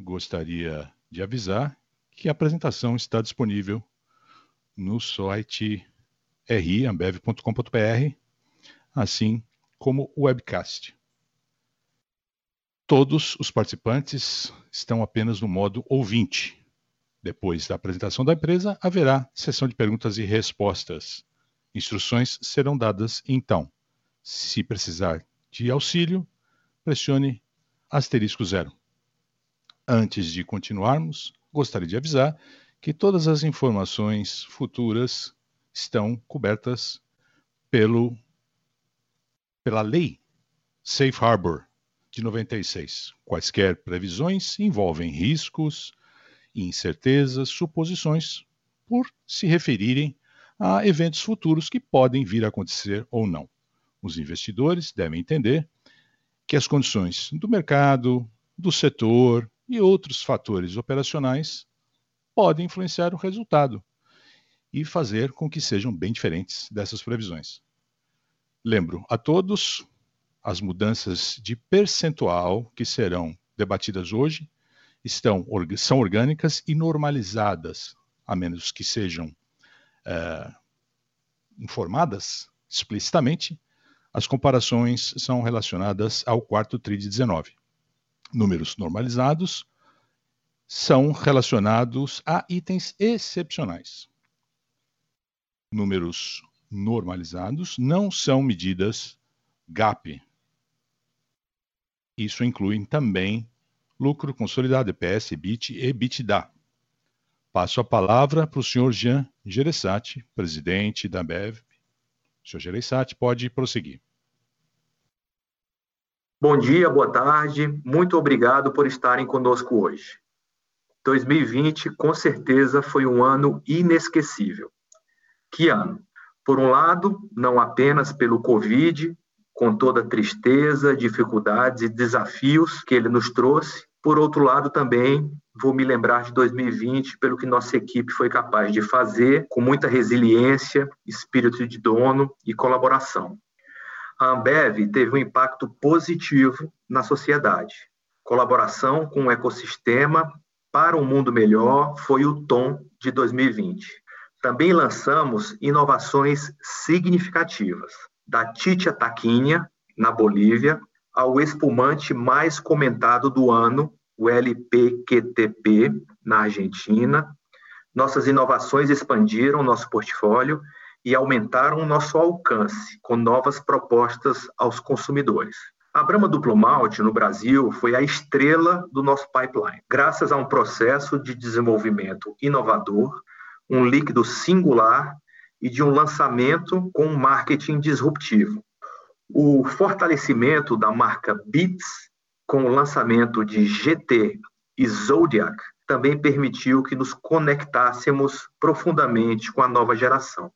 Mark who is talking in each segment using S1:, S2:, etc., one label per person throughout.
S1: gostaria de avisar que a apresentação está disponível no site riambev.com.br, assim como o webcast. Todos os participantes estão apenas no modo ouvinte. Depois da apresentação da empresa, haverá sessão de perguntas e respostas. Instruções serão dadas então. Se precisar de auxílio, pressione asterisco zero. Antes de continuarmos, gostaria de avisar que todas as informações futuras estão cobertas pelo, pela lei Safe Harbor de 96. Quaisquer previsões envolvem riscos, incertezas, suposições, por se referirem a eventos futuros que podem vir a acontecer ou não. Os investidores devem entender que as condições do mercado, do setor e outros fatores operacionais podem influenciar o resultado e fazer com que sejam bem diferentes dessas previsões. Lembro a todos as mudanças de percentual que serão debatidas hoje estão, são orgânicas e normalizadas, a menos que sejam é, informadas explicitamente, as comparações são relacionadas ao quarto TRI de 19. Números normalizados são relacionados a itens excepcionais. Números normalizados não são medidas GAP. Isso inclui também lucro consolidado, EPS, EBIT e EBITDA. Passo a palavra para o senhor Jean Geressati, presidente da Ambev. Senhor Geressati, pode prosseguir.
S2: Bom dia, boa tarde. Muito obrigado por estarem conosco hoje. 2020, com certeza, foi um ano inesquecível. Que ano? Por um lado, não apenas pelo Covid, com toda a tristeza, dificuldades e desafios que ele nos trouxe, por outro lado, também vou me lembrar de 2020 pelo que nossa equipe foi capaz de fazer, com muita resiliência, espírito de dono e colaboração. A Ambev teve um impacto positivo na sociedade. Colaboração com o ecossistema para um mundo melhor foi o tom de 2020. Também lançamos inovações significativas, da Titia Taquinha, na Bolívia, ao espumante mais comentado do ano, o LPQTP, na Argentina. Nossas inovações expandiram nosso portfólio e aumentaram o nosso alcance com novas propostas aos consumidores. A Brahma Duplo Malte no Brasil foi a estrela do nosso pipeline, graças a um processo de desenvolvimento inovador, um líquido singular e de um lançamento com um marketing disruptivo. O fortalecimento da marca Beats, com o lançamento de GT e Zodiac, também permitiu que nos conectássemos profundamente com a nova geração.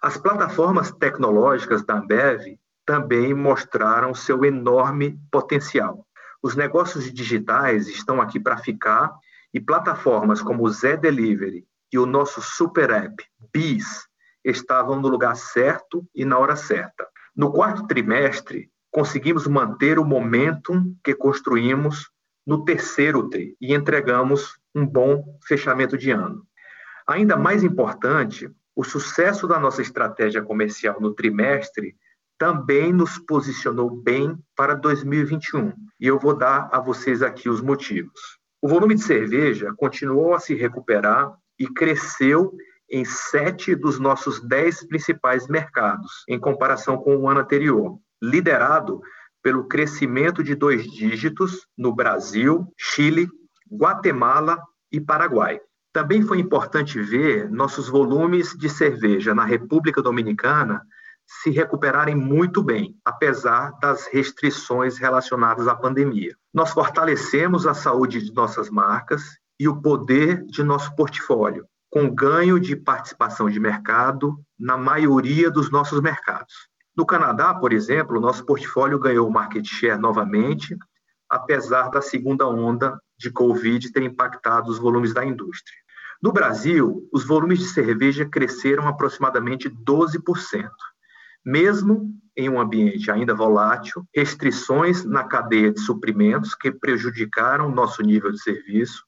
S2: As plataformas tecnológicas da Ambev também mostraram seu enorme potencial. Os negócios digitais estão aqui para ficar e plataformas como o Zé Delivery e o nosso super app Bis estavam no lugar certo e na hora certa. No quarto trimestre, conseguimos manter o momentum que construímos no terceiro TRI e entregamos um bom fechamento de ano. Ainda mais importante, o sucesso da nossa estratégia comercial no trimestre também nos posicionou bem para 2021. E eu vou dar a vocês aqui os motivos. O volume de cerveja continuou a se recuperar e cresceu em sete dos nossos dez principais mercados, em comparação com o ano anterior, liderado pelo crescimento de dois dígitos no Brasil, Chile, Guatemala e Paraguai. Também foi importante ver nossos volumes de cerveja na República Dominicana se recuperarem muito bem, apesar das restrições relacionadas à pandemia. Nós fortalecemos a saúde de nossas marcas e o poder de nosso portfólio, com ganho de participação de mercado na maioria dos nossos mercados. No Canadá, por exemplo, nosso portfólio ganhou market share novamente, apesar da segunda onda de Covid ter impactado os volumes da indústria. No Brasil, os volumes de cerveja cresceram aproximadamente 12%, mesmo em um ambiente ainda volátil, restrições na cadeia de suprimentos que prejudicaram nosso nível de serviço,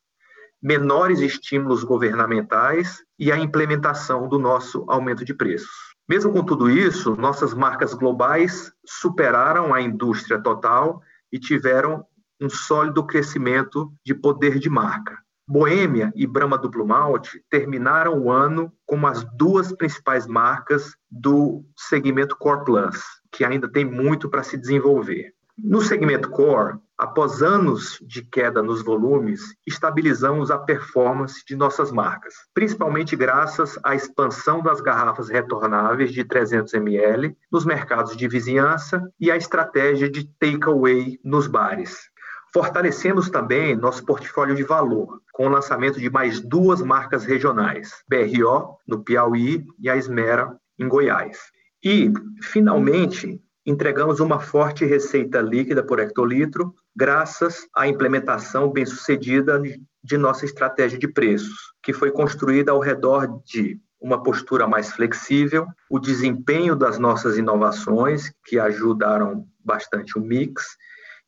S2: menores estímulos governamentais e a implementação do nosso aumento de preços. Mesmo com tudo isso, nossas marcas globais superaram a indústria total e tiveram um sólido crescimento de poder de marca. Boêmia e Brahma Duplo Malte terminaram o ano como as duas principais marcas do segmento Core Plus, que ainda tem muito para se desenvolver. No segmento Core, após anos de queda nos volumes, estabilizamos a performance de nossas marcas, principalmente graças à expansão das garrafas retornáveis de 300 ml nos mercados de vizinhança e à estratégia de takeaway nos bares. Fortalecemos também nosso portfólio de valor, com o lançamento de mais duas marcas regionais, BRO, no Piauí, e a Esmera, em Goiás. E, finalmente, entregamos uma forte receita líquida por hectolitro, graças à implementação bem-sucedida de nossa estratégia de preços, que foi construída ao redor de uma postura mais flexível, o desempenho das nossas inovações, que ajudaram bastante o mix,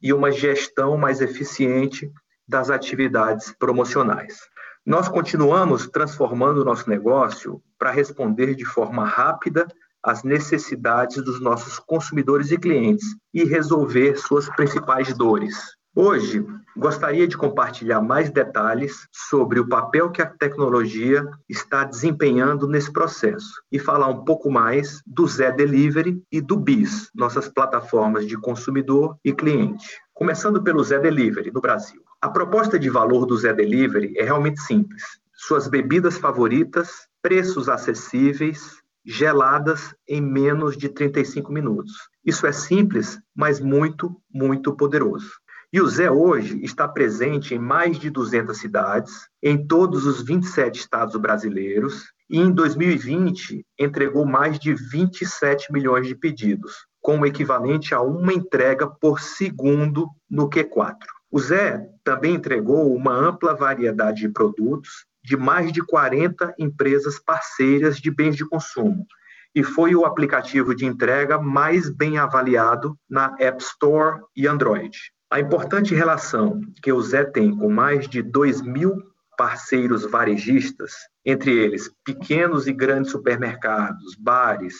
S2: e uma gestão mais eficiente das atividades promocionais. Nós continuamos transformando o nosso negócio para responder de forma rápida às necessidades dos nossos consumidores e clientes e resolver suas principais dores. Hoje, gostaria de compartilhar mais detalhes sobre o papel que a tecnologia está desempenhando nesse processo e falar um pouco mais do Zé Delivery e do BIS, nossas plataformas de consumidor e cliente. Começando pelo Zé Delivery no Brasil. A proposta de valor do Zé Delivery é realmente simples. Suas bebidas favoritas, preços acessíveis, geladas em menos de 35 minutos. Isso é simples, mas muito, muito poderoso. E o Zé hoje está presente em mais de 200 cidades, em todos os 27 estados brasileiros, e em 2020 entregou mais de 27 milhões de pedidos, com o equivalente a uma entrega por segundo no Q4. O Zé também entregou uma ampla variedade de produtos de mais de 40 empresas parceiras de bens de consumo, e foi o aplicativo de entrega mais bem avaliado na App Store e Android. A importante relação que o Zé tem com mais de 2 mil parceiros varejistas, entre eles pequenos e grandes supermercados, bares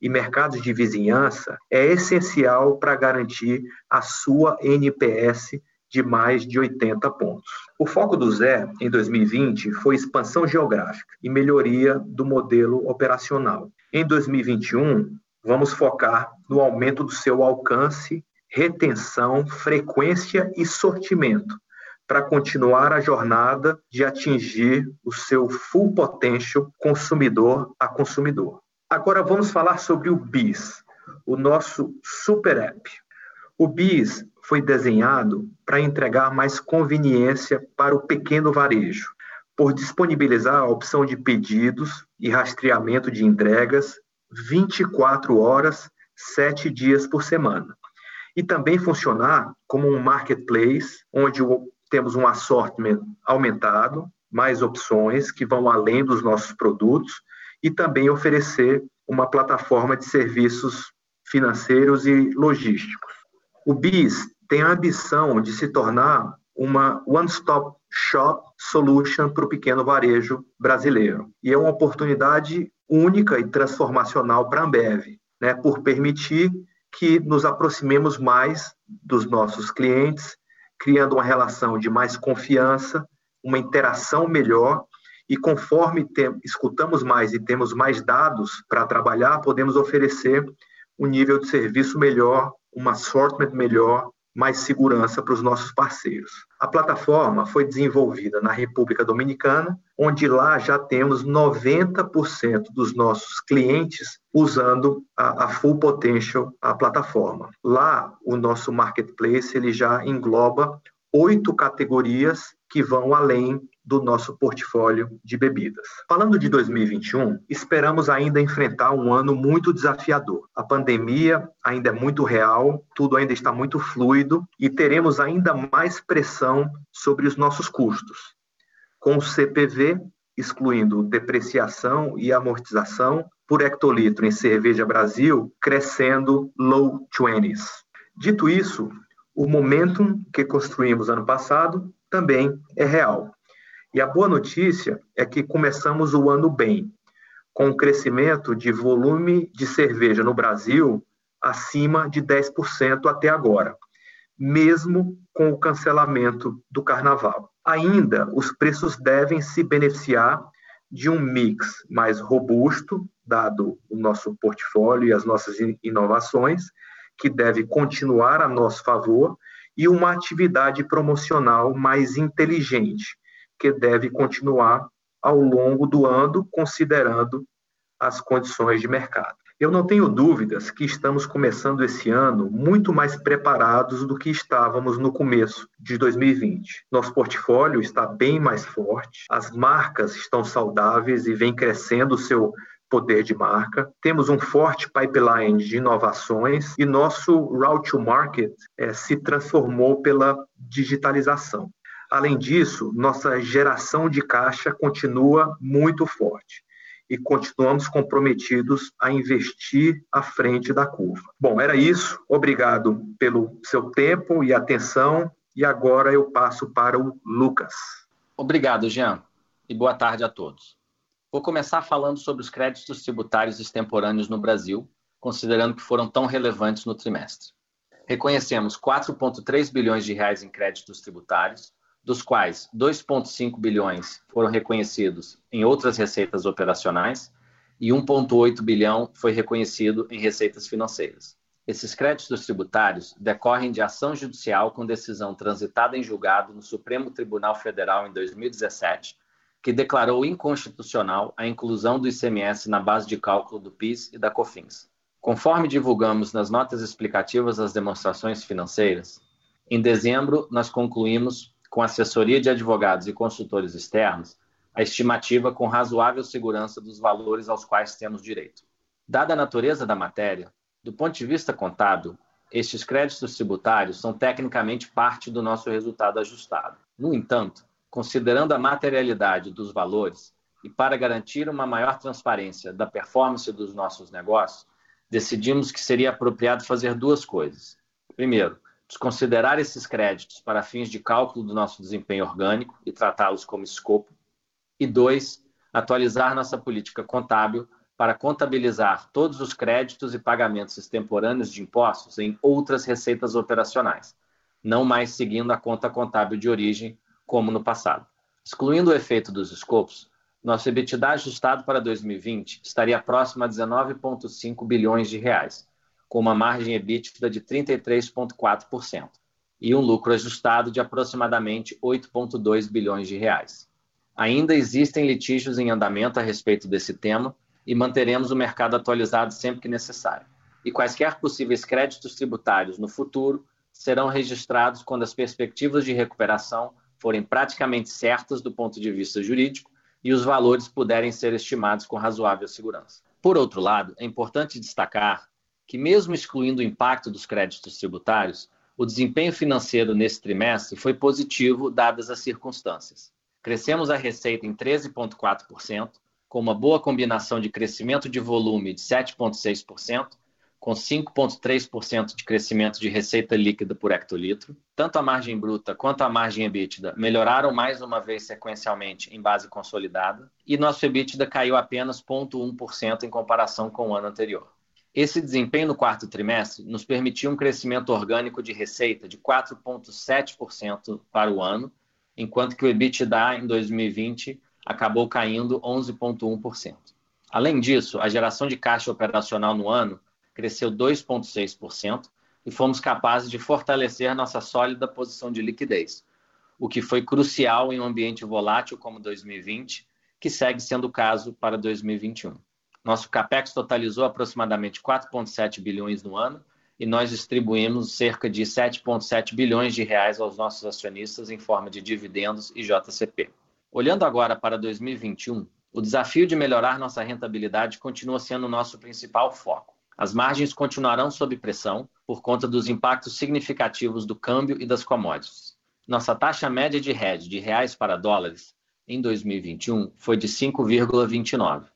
S2: e mercados de vizinhança, é essencial para garantir a sua NPS de mais de 80 pontos. O foco do Zé em 2020 foi expansão geográfica e melhoria do modelo operacional. Em 2021, vamos focar no aumento do seu alcance retenção, frequência e sortimento para continuar a jornada de atingir o seu full potential consumidor a consumidor. Agora vamos falar sobre o BIS, o nosso super app. O BIS foi desenhado para entregar mais conveniência para o pequeno varejo, por disponibilizar a opção de pedidos e rastreamento de entregas 24 horas, 7 dias por semana e também funcionar como um marketplace, onde temos um assortment aumentado, mais opções que vão além dos nossos produtos e também oferecer uma plataforma de serviços financeiros e logísticos. O BIS tem a ambição de se tornar uma one-stop shop solution para o pequeno varejo brasileiro. E é uma oportunidade única e transformacional para a Ambev, né, por permitir que nos aproximemos mais dos nossos clientes, criando uma relação de mais confiança, uma interação melhor e conforme escutamos mais e temos mais dados para trabalhar, podemos oferecer um nível de serviço melhor, um assortment melhor mais segurança para os nossos parceiros. A plataforma foi desenvolvida na República Dominicana, onde lá já temos 90% dos nossos clientes usando a, a, full potential a plataforma. Lá, o nosso marketplace ele já engloba oito categorias que vão além do nosso portfólio de bebidas. Falando de 2021, esperamos ainda enfrentar um ano muito desafiador. A pandemia ainda é muito real, tudo ainda está muito fluido e teremos ainda mais pressão sobre os nossos custos. Com o CPV, excluindo depreciação e amortização, por hectolitro em cerveja Brasil crescendo low 20s. Dito isso, o momentum que construímos ano passado também é real. E a boa notícia é que começamos o ano bem, com um crescimento de volume de cerveja no Brasil acima de 10% até agora, mesmo com o cancelamento do carnaval. Ainda, os preços devem se beneficiar de um mix mais robusto, dado o nosso portfólio e as nossas inovações, que deve continuar a nosso favor, e uma atividade promocional mais inteligente, que deve continuar ao longo do ano, considerando as condições de mercado. Eu não tenho dúvidas que estamos começando esse ano muito mais preparados do que estávamos no começo de 2020. Nosso portfólio está bem mais forte, as marcas estão saudáveis e vem crescendo o seu poder de marca. Temos um forte pipeline de inovações e nosso route to market é, se transformou pela digitalização. Além disso, nossa geração de caixa continua muito forte e continuamos comprometidos a investir à frente da curva. Bom, era isso. Obrigado pelo seu tempo e atenção. E agora eu passo para o Lucas.
S3: Obrigado, Jean, e boa tarde a todos. Vou começar falando sobre os créditos tributários extemporâneos no Brasil, considerando que foram tão relevantes no trimestre. Reconhecemos 4,3 bilhões de reais em créditos tributários, dos quais 2,5 bilhões foram reconhecidos em outras receitas operacionais e 1,8 bilhão foi reconhecido em receitas financeiras. Esses créditos tributários decorrem de ação judicial com decisão transitada em julgado no Supremo Tribunal Federal em 2017 que declarou inconstitucional a inclusão do ICMS na base de cálculo do PIS e da COFINS. Conforme divulgamos nas notas explicativas das demonstrações financeiras, em dezembro nós concluímos, com assessoria de advogados e consultores externos, a estimativa com razoável segurança dos valores aos quais temos direito. Dada a natureza da matéria, do ponto de vista contábil, estes créditos tributários são tecnicamente parte do nosso resultado ajustado. No entanto, considerando a materialidade dos valores e para garantir uma maior transparência da performance dos nossos negócios, decidimos que seria apropriado fazer duas coisas. Primeiro, desconsiderar esses créditos para fins de cálculo do nosso desempenho orgânico e tratá-los como escopo. E dois, atualizar nossa política contábil para contabilizar todos os créditos e pagamentos extemporâneos de impostos em outras receitas operacionais, não mais seguindo a conta contábil de origem como no passado. Excluindo o efeito dos escopos, nosso EBITDA ajustado para 2020 estaria próximo a 19,5 bilhões de reais, com uma margem EBITDA de 33,4% e um lucro ajustado de aproximadamente 8,2 bilhões de reais. Ainda existem litígios em andamento a respeito desse tema e manteremos o mercado atualizado sempre que necessário. E quaisquer possíveis créditos tributários no futuro serão registrados quando as perspectivas de recuperação forem praticamente certas do ponto de vista jurídico e os valores puderem ser estimados com razoável segurança. Por outro lado, é importante destacar que, mesmo excluindo o impacto dos créditos tributários, o desempenho financeiro nesse trimestre foi positivo, dadas as circunstâncias. Crescemos a receita em 13,4%, com uma boa combinação de crescimento de volume de 7,6% com 5,3% de crescimento de receita líquida por hectolitro. Tanto a margem bruta quanto a margem EBITDA melhoraram mais uma vez sequencialmente em base consolidada, e nosso EBITDA caiu apenas 0,1% em comparação com o ano anterior. Esse desempenho no quarto trimestre nos permitiu um crescimento orgânico de receita de 4,7% para o ano, enquanto que o EBITDA em 2020 acabou caindo 11,1%. Além disso, a geração de caixa operacional no ano cresceu 2,6% e fomos capazes de fortalecer nossa sólida posição de liquidez, o que foi crucial em um ambiente volátil como 2020, que segue sendo o caso para 2021. Nosso capex totalizou aproximadamente 4,7 bilhões no ano e nós distribuímos cerca de 7,7 bilhões de reais aos nossos acionistas em forma de dividendos e JCP. Olhando agora para 2021, o desafio de melhorar nossa rentabilidade continua sendo o nosso principal foco. As margens continuarão sob pressão por conta dos impactos significativos do câmbio e das commodities. Nossa taxa média de hedge de reais para dólares em 2021 foi de 5,29,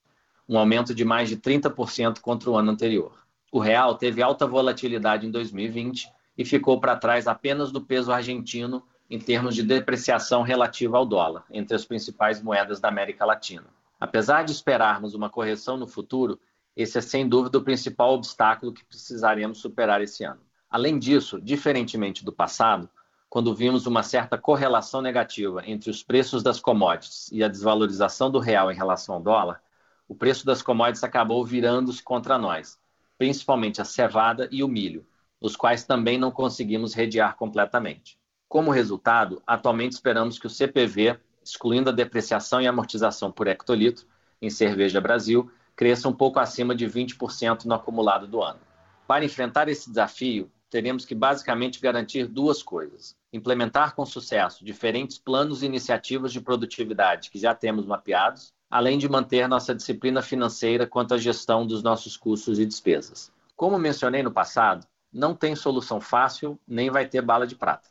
S3: um aumento de mais de 30% contra o ano anterior. O real teve alta volatilidade em 2020 e ficou para trás apenas do peso argentino em termos de depreciação relativa ao dólar, entre as principais moedas da América Latina. Apesar de esperarmos uma correção no futuro, esse é sem dúvida o principal obstáculo que precisaremos superar esse ano. Além disso, diferentemente do passado, quando vimos uma certa correlação negativa entre os preços das commodities e a desvalorização do real em relação ao dólar, o preço das commodities acabou virando-se contra nós, principalmente a cevada e o milho, os quais também não conseguimos redear completamente. Como resultado, atualmente esperamos que o CPV, excluindo a depreciação e amortização por hectolitro, em cerveja Brasil, cresça um pouco acima de 20% no acumulado do ano. Para enfrentar esse desafio, teremos que basicamente garantir duas coisas: implementar com sucesso diferentes planos e iniciativas de produtividade que já temos mapeados, além de manter nossa disciplina financeira quanto à gestão dos nossos custos e despesas. Como mencionei no passado, não tem solução fácil nem vai ter bala de prata.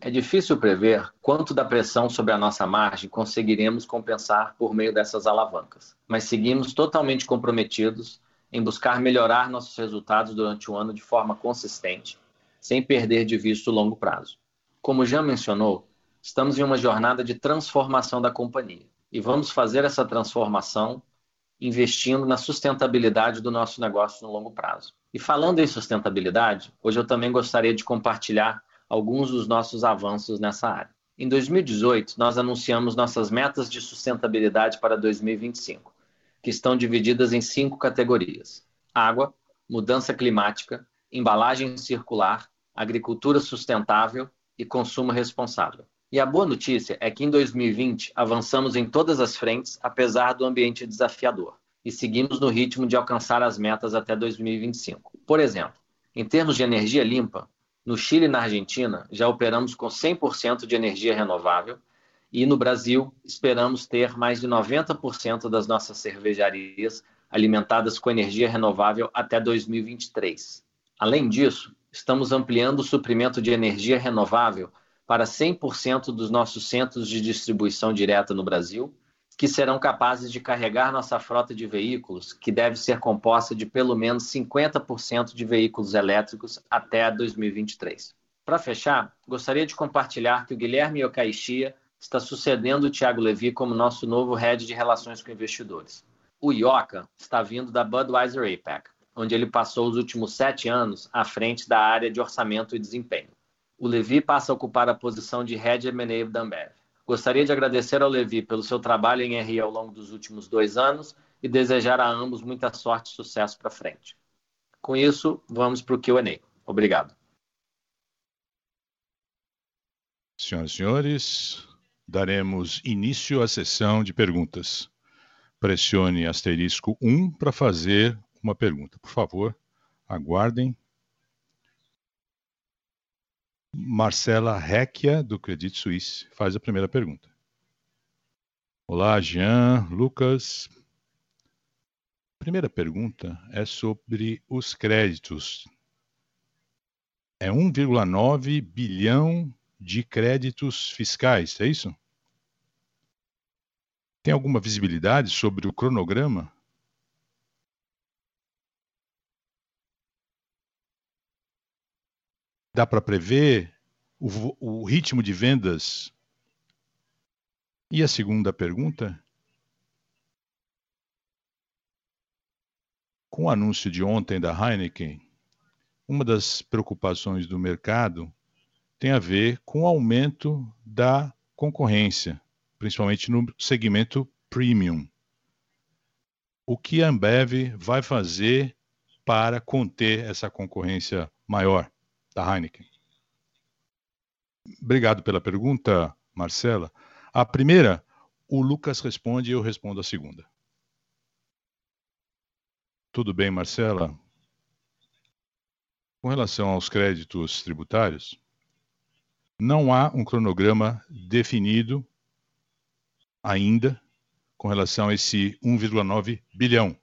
S3: É difícil prever quanto da pressão sobre a nossa margem conseguiremos compensar por meio dessas alavancas, mas seguimos totalmente comprometidos em buscar melhorar nossos resultados durante o ano de forma consistente, sem perder de vista o longo prazo. Como já mencionou, estamos em uma jornada de transformação da companhia e vamos fazer essa transformação investindo na sustentabilidade do nosso negócio no longo prazo. E falando em sustentabilidade, hoje eu também gostaria de compartilhar alguns dos nossos avanços nessa área. Em 2018, nós anunciamos nossas metas de sustentabilidade para 2025, que estão divididas em cinco categorias: água, mudança climática, embalagem circular, agricultura sustentável e consumo responsável. E a boa notícia é que em 2020 avançamos em todas as frentes, apesar do ambiente desafiador, e seguimos no ritmo de alcançar as metas até 2025. Por exemplo, em termos de energia limpa, no Chile e na Argentina, já operamos com 100% de energia renovável e no Brasil esperamos ter mais de 90% das nossas cervejarias alimentadas com energia renovável até 2023. Além disso, estamos ampliando o suprimento de energia renovável para 100% dos nossos centros de distribuição direta no Brasil que serão capazes de carregar nossa frota de veículos, que deve ser composta de pelo menos 50% de veículos elétricos até 2023. Para fechar, gostaria de compartilhar que o Guilherme Yokaishia está sucedendo o Thiago Levi como nosso novo head de relações com investidores. O Ioka está vindo da Budweiser APAC, onde ele passou os últimos sete anos à frente da área de orçamento e desempenho. O Levi passa a ocupar a posição de Head M&A da Ambev. Gostaria de agradecer ao Levi pelo seu trabalho em RI ao longo dos últimos dois anos e desejar a ambos muita sorte e sucesso para frente. Com isso, vamos para o Q&A. Obrigado.
S1: Senhoras e senhores, daremos início à sessão de perguntas. Pressione asterisco 1 para fazer uma pergunta. Por favor, aguardem Marcela Recchia, do Credit Suisse, faz a primeira pergunta. Olá, Jean, Lucas. Primeira pergunta é sobre os créditos. É 1,9 bilhão de créditos fiscais, é isso? Tem alguma visibilidade sobre o cronograma? Dá para prever o, o ritmo de vendas? E a segunda pergunta? Com o anúncio de ontem da Heineken, uma das preocupações do mercado tem a ver com o aumento da concorrência, principalmente no segmento premium. O que a Ambev vai fazer para conter essa concorrência maior? Da Heineken. Obrigado pela pergunta, Marcela. A primeira, o Lucas responde e eu respondo a segunda. Tudo bem, Marcela? Com relação aos créditos tributários, não há um cronograma definido ainda com relação a esse 1,9 bilhão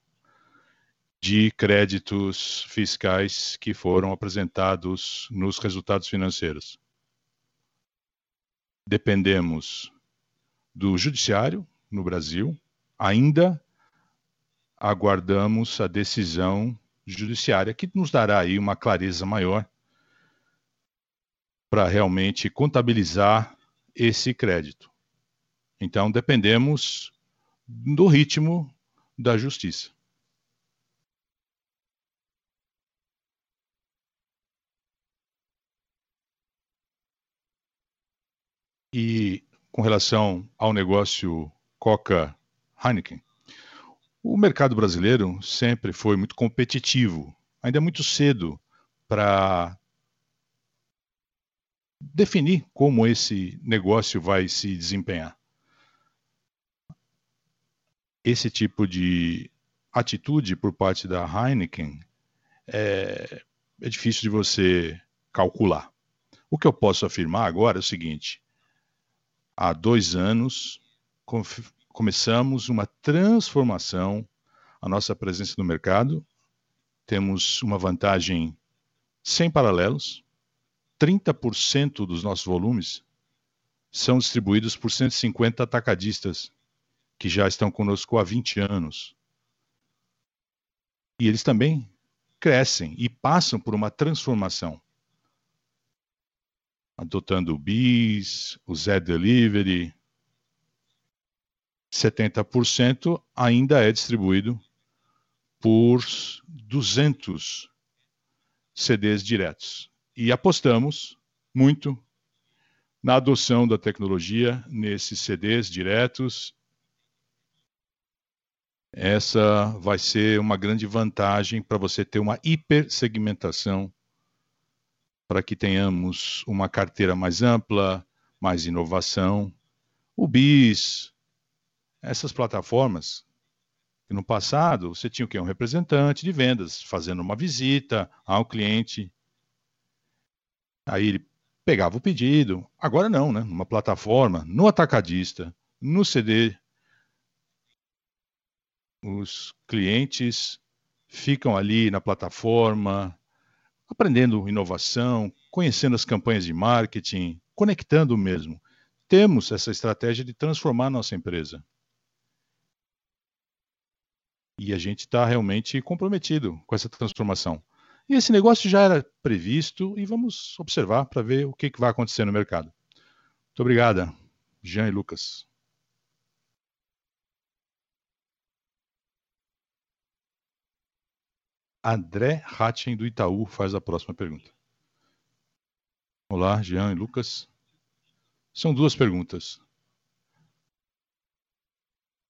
S1: de créditos fiscais que foram apresentados nos resultados financeiros. Dependemos do judiciário no Brasil, ainda aguardamos a decisão judiciária que nos dará aí uma clareza maior para realmente contabilizar esse crédito. Então dependemos do ritmo da justiça. E com relação ao negócio Coca Heineken, o mercado brasileiro sempre foi muito competitivo. Ainda é muito cedo para definir como esse negócio vai se desempenhar. Esse tipo de atitude por parte da Heineken é, é difícil de você calcular. O que eu posso afirmar agora é o seguinte: há dois anos começamos uma transformação, a nossa presença no mercado. Temos uma vantagem sem paralelos. 30% dos nossos volumes são distribuídos por 150 atacadistas que já estão conosco há 20 anos. E eles também crescem e passam por uma transformação adotando o BIS, o Z Delivery. 70% ainda é distribuído por 200 CDs diretos. E apostamos muito na adoção da tecnologia nesses CDs diretos. Essa vai ser uma grande vantagem para você ter uma hipersegmentação para que tenhamos uma carteira mais ampla, mais inovação. O BIS, essas plataformas, no passado você tinha o quê? Um representante de vendas fazendo uma visita ao cliente. Aí ele pegava o pedido. Agora não, né? Uma plataforma, no atacadista, no CD, os clientes ficam ali na plataforma, aprendendo inovação, conhecendo as campanhas de marketing, conectando mesmo. Temos essa estratégia de transformar nossa empresa. E a gente está realmente comprometido com essa transformação. E esse negócio já era previsto e vamos observar para ver o que, que vai acontecer no mercado. Muito obrigada, Jean e Lucas. André Hatchen, do Itaú, faz a próxima pergunta. Olá, Jean e Lucas. São duas perguntas.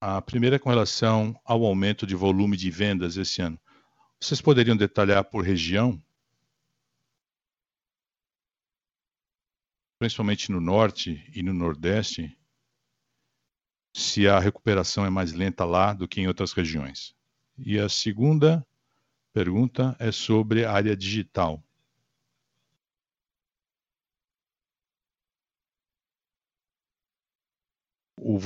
S1: A primeira é com relação ao aumento de volume de vendas esse ano. Vocês poderiam detalhar por região? Principalmente no norte e no nordeste, se a recuperação é mais lenta lá do que em outras regiões. E a segunda pergunta é sobre a área digital. O,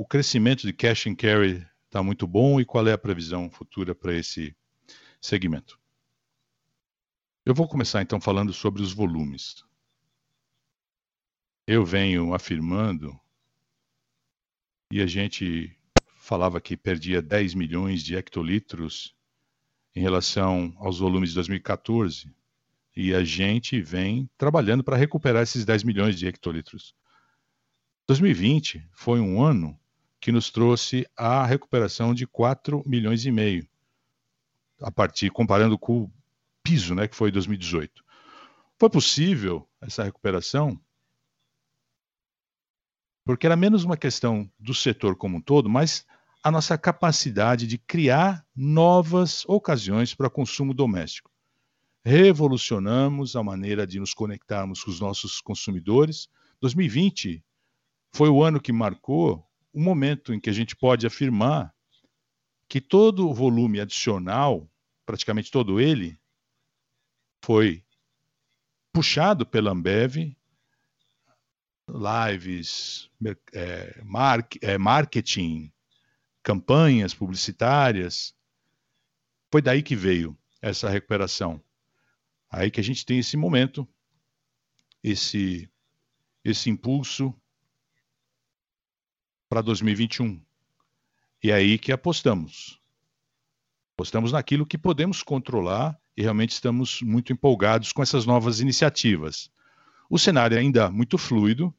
S1: o, crescimento de cash and carry está muito bom e qual é a previsão futura para esse segmento? Eu vou começar então falando sobre os volumes. Eu venho afirmando, e a gente falava que perdia 10 milhões de hectolitros em relação aos volumes de 2014 e a gente vem trabalhando para recuperar esses 10 milhões de hectolitros. 2020 foi um ano que nos trouxe a recuperação de 4 milhões e meio, a partir comparando com o piso, né, que foi 2018. Foi possível essa recuperação porque era menos uma questão do setor como um todo, mas a nossa capacidade de criar novas ocasiões para consumo doméstico. Revolucionamos a maneira de nos conectarmos com os nossos consumidores. 2020 foi o ano que marcou o momento em que a gente pode afirmar que todo o volume adicional, praticamente todo ele, foi puxado pela Ambev, lives, é, marketing, campanhas publicitárias. Foi daí que veio essa recuperação. Aí que a gente tem esse momento, esse esse impulso para 2021. E é aí que apostamos. Apostamos naquilo que podemos controlar e realmente estamos muito empolgados com essas novas iniciativas. O cenário é ainda muito fluido,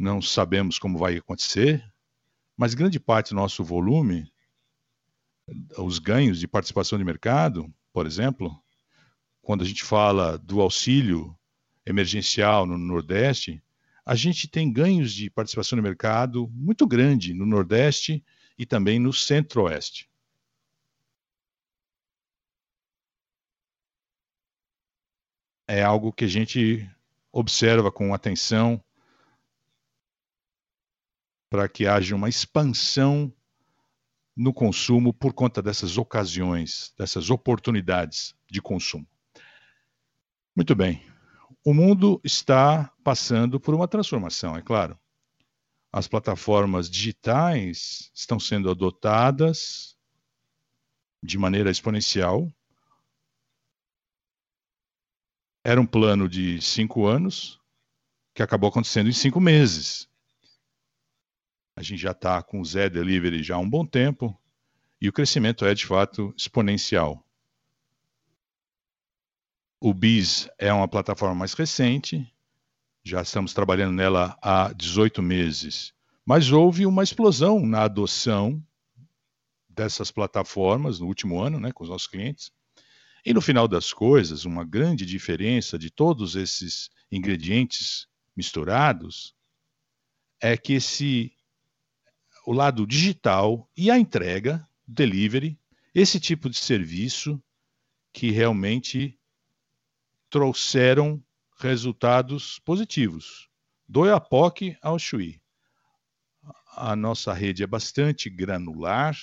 S1: não sabemos como vai acontecer, mas grande parte do nosso volume, os ganhos de participação de mercado, por exemplo, quando a gente fala do auxílio emergencial no Nordeste, a gente tem ganhos de participação no mercado muito grande no Nordeste e também no Centro-Oeste. É algo que a gente observa com atenção para que haja uma expansão no consumo por conta dessas ocasiões, dessas oportunidades de consumo. Muito bem. O mundo está passando por uma transformação, é claro. As plataformas digitais estão sendo adotadas de maneira exponencial. Era um plano de cinco anos que acabou acontecendo em cinco meses. A gente já está com o Zé Delivery já há um bom tempo e o crescimento é de fato exponencial. O BIS é uma plataforma mais recente, já estamos trabalhando nela há 18 meses, mas houve uma explosão na adoção dessas plataformas no último ano, né, com os nossos clientes. E no final das coisas, uma grande diferença de todos esses ingredientes misturados é que esse o lado digital e a entrega, delivery, esse tipo de serviço que realmente trouxeram resultados positivos. Do Iapoc ao Chuí. A nossa rede é bastante granular.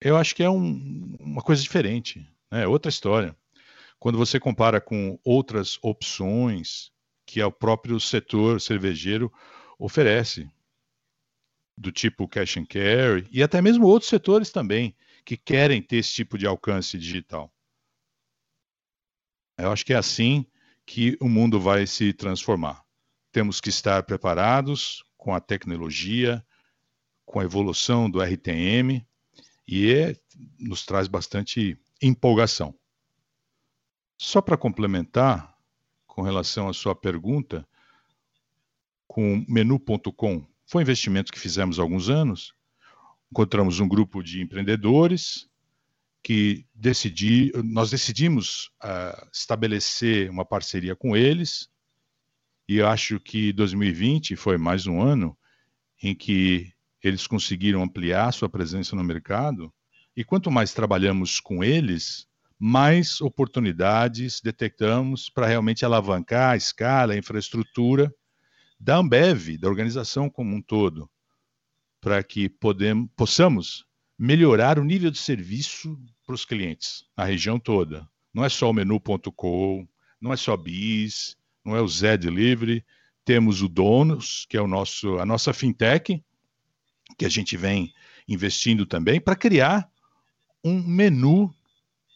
S1: Eu acho que é um, uma coisa diferente, é outra história. Quando você compara com outras opções que é o próprio setor cervejeiro oferece, do tipo cash and carry, e até mesmo outros setores também que querem ter esse tipo de alcance digital. Eu acho que é assim que o mundo vai se transformar. Temos que estar preparados com a tecnologia, com a evolução do RTM, e é, nos traz bastante empolgação. Só para complementar, com relação à sua pergunta, com menu.com, foi um investimento que fizemos há alguns anos. Encontramos um grupo de empreendedores que decidi, nós decidimos uh, estabelecer uma parceria com eles. E acho que 2020 foi mais um ano em que eles conseguiram ampliar sua presença no mercado. E quanto mais trabalhamos com eles, mais oportunidades detectamos para realmente alavancar a escala, a infraestrutura da Ambev, da organização como um todo, para que possamos melhorar o nível de serviço para os clientes na região toda. Não é só o menu.com, não é só Bis, não é o Zé Delivery, temos o Donos, que é o nosso, a nossa fintech, que a gente vem investindo também para criar um menu,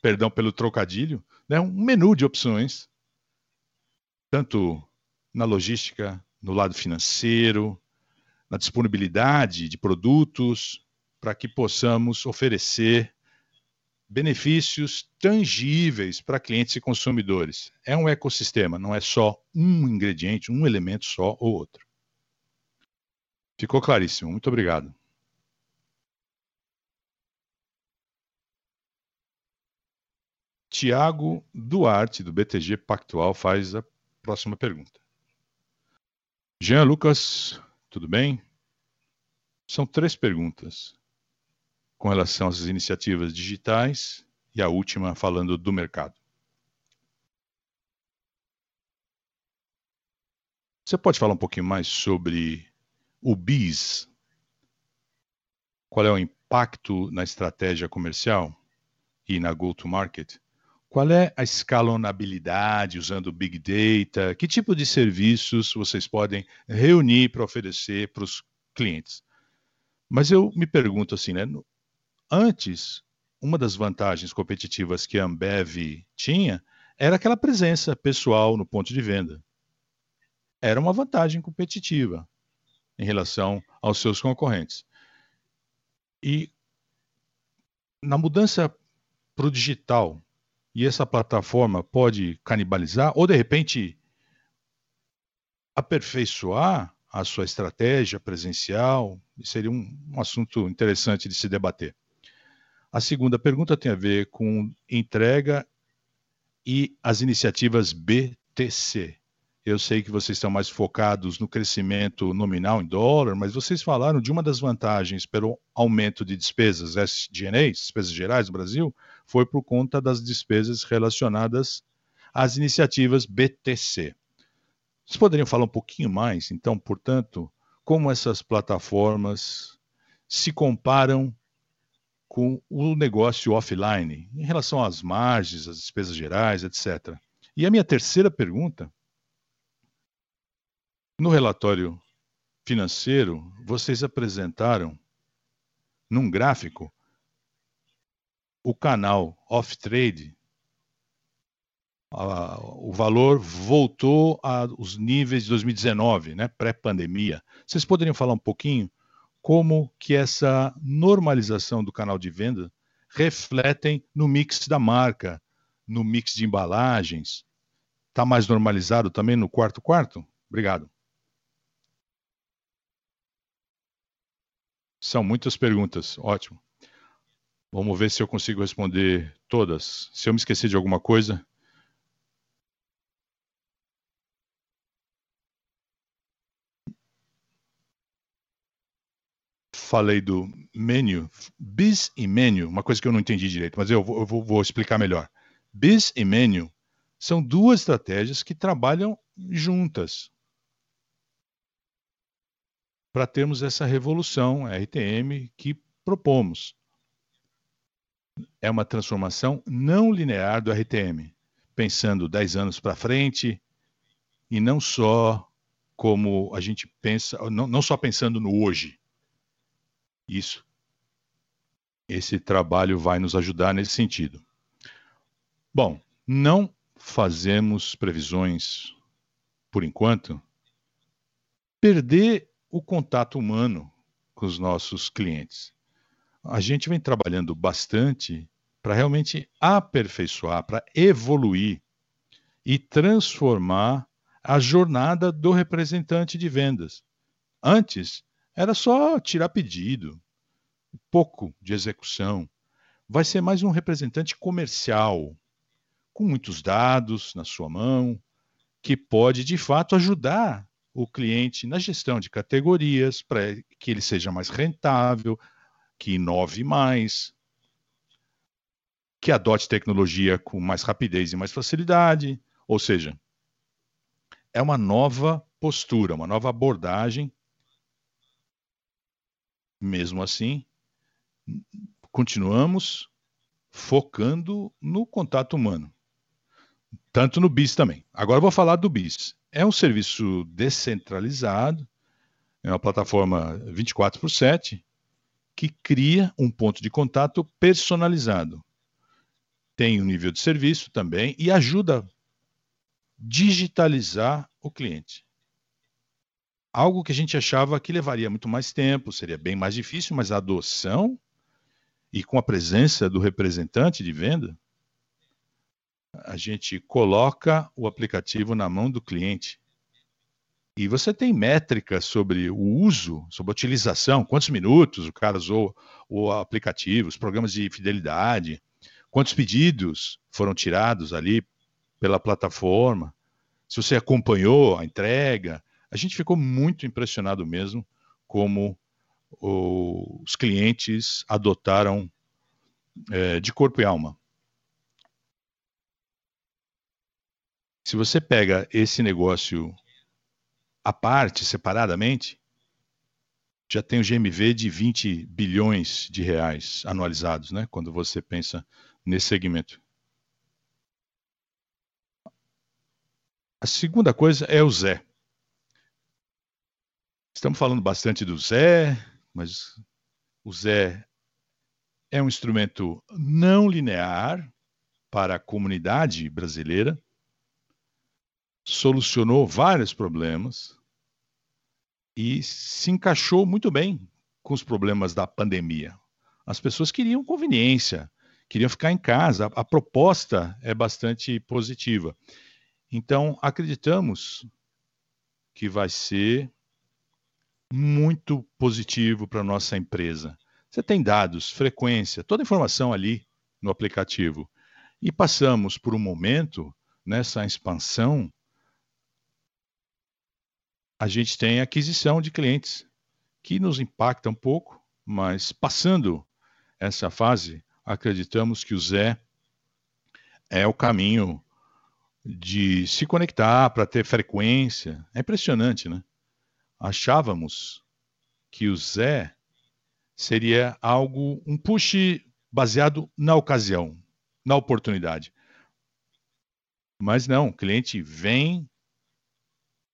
S1: perdão pelo trocadilho, né, um menu de opções, tanto na logística, no lado financeiro, na disponibilidade de produtos, para que possamos oferecer benefícios tangíveis para clientes e consumidores. É um ecossistema, não é só um ingrediente, um elemento só ou outro. Ficou claríssimo. Muito obrigado. Tiago Duarte, do BTG Pactual, faz a próxima pergunta. Jean Lucas, tudo bem? São três perguntas com relação às iniciativas digitais e a última falando do mercado. Você pode falar um pouquinho mais sobre o BIS? Qual é o impacto na estratégia comercial e na go-to-market? Qual é a escalonabilidade usando Big Data? Que tipo de serviços vocês podem reunir para oferecer para os clientes? Mas eu me pergunto assim, né? Antes, uma das vantagens competitivas que a Ambev tinha era aquela presença pessoal no ponto de venda. Era uma vantagem competitiva em relação aos seus concorrentes. E na mudança para o digital, e essa plataforma pode canibalizar ou de repente aperfeiçoar a sua estratégia presencial? Seria um, um assunto interessante de se debater. A segunda pergunta tem a ver com entrega e as iniciativas BTC. Eu sei que vocês estão mais focados no crescimento nominal em dólar, mas vocês falaram de uma das vantagens pelo aumento de despesas SG&A, despesas gerais do Brasil, foi por conta das despesas relacionadas às iniciativas BTC. Vocês poderiam falar um pouquinho mais, então, portanto, como essas plataformas se comparam com o negócio offline, em relação às margens, às despesas gerais, etc. E a minha terceira pergunta, no relatório financeiro, vocês apresentaram num gráfico o canal off-trade, o valor voltou aos níveis de 2019, né, pré-pandemia. Vocês poderiam falar um pouquinho como que essa normalização do canal de venda refletem no mix da marca, no mix de embalagens. Está mais normalizado também no quarto quarto? Obrigado. São muitas perguntas, ótimo. Vamos ver se eu consigo responder todas. Se eu me esquecer de alguma coisa, falei do menu, bis e menu, uma coisa que eu não entendi direito, mas eu vou, eu vou, vou explicar melhor. Bis e menu são duas estratégias que trabalham juntas para termos essa revolução RTM que propomos. É uma transformação não linear do RTM, pensando 10 anos para frente e não só como a gente pensa, não, não só pensando no hoje, isso. Esse trabalho vai nos ajudar nesse sentido. Bom, não fazemos previsões, por enquanto, perder o contato humano com os nossos clientes. A gente vem trabalhando bastante para realmente aperfeiçoar, para evoluir e transformar a jornada do representante de vendas. Antes, era só tirar pedido, pouco de execução. Vai ser mais um representante comercial, com muitos dados na sua mão, que pode de fato ajudar o cliente na gestão de categorias para que ele seja mais rentável, que inove mais, que adote tecnologia com mais rapidez e mais facilidade. Ou seja, é uma nova postura, uma nova abordagem mesmo assim, continuamos focando no contato humano, tanto no BIS também. Agora vou falar do BIS. É um serviço descentralizado, é uma plataforma 24 por 7 que cria um ponto de contato personalizado. Tem um nível de serviço também e ajuda a digitalizar o cliente algo que a gente achava que levaria muito mais tempo, seria bem mais difícil, mas a adoção e com a presença do representante de venda, a gente coloca o aplicativo na mão do cliente. E você tem métricas sobre o uso, sobre a utilização, quantos minutos o cara usou o aplicativo, os programas de fidelidade, quantos pedidos foram tirados ali pela plataforma, se você acompanhou a entrega, a gente ficou muito impressionado mesmo como os clientes adotaram é, de corpo e alma. Se você pega esse negócio à parte, separadamente, já tem o GMV de 20 bilhões de reais anualizados, né? Quando você pensa nesse segmento. A segunda coisa é o Zé. Estamos falando bastante do Zé, mas o Zé é um instrumento não linear para a comunidade brasileira, solucionou vários problemas e se encaixou muito bem com os problemas da pandemia. As pessoas queriam conveniência, queriam ficar em casa. A, proposta é bastante positiva. Então, acreditamos que vai ser muito positivo para a nossa empresa. Você tem dados, frequência, toda a informação ali no aplicativo. E passamos por um momento nessa expansão, a gente tem aquisição de clientes que nos impacta um pouco, mas passando essa fase, acreditamos que o Zé é o caminho de se conectar para ter frequência. É impressionante, né? Achávamos que o Zé seria algo, um push baseado na ocasião, na oportunidade. Mas não, o cliente vem,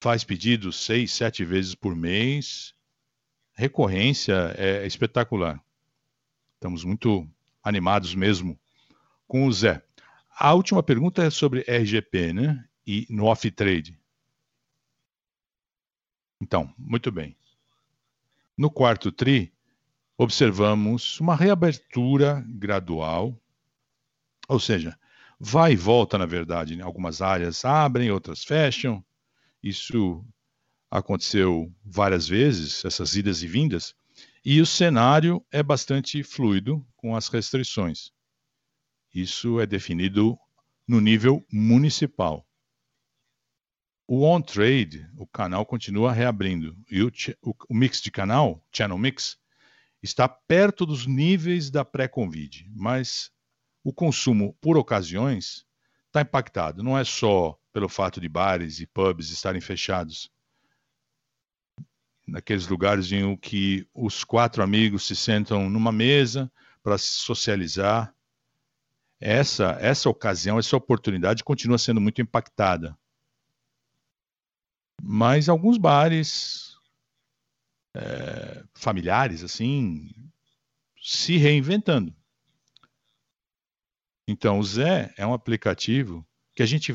S1: faz pedidos seis, sete vezes por mês, recorrência é espetacular. Estamos muito animados mesmo com o Zé. A última pergunta é sobre RGP, né? E no off-trade. Então, muito bem. No quarto TRI, observamos uma reabertura gradual, ou seja, vai e volta, na verdade. Né? Algumas áreas abrem, outras fecham. Isso aconteceu várias vezes, essas idas e vindas, e o cenário é bastante fluido com as restrições. Isso é definido no nível municipal. O on-trade, o canal continua reabrindo. E o, o, mix de canal, channel mix, está perto dos níveis da pré-Covid. Mas o consumo por ocasiões está impactado. Não é só pelo fato de bares e pubs estarem fechados. Naqueles lugares em que os quatro amigos se sentam numa mesa para se socializar essa, essa ocasião, essa oportunidade continua sendo muito impactada. Mas alguns bares é, familiares, assim, se reinventando. Então, o Zé é um aplicativo que a gente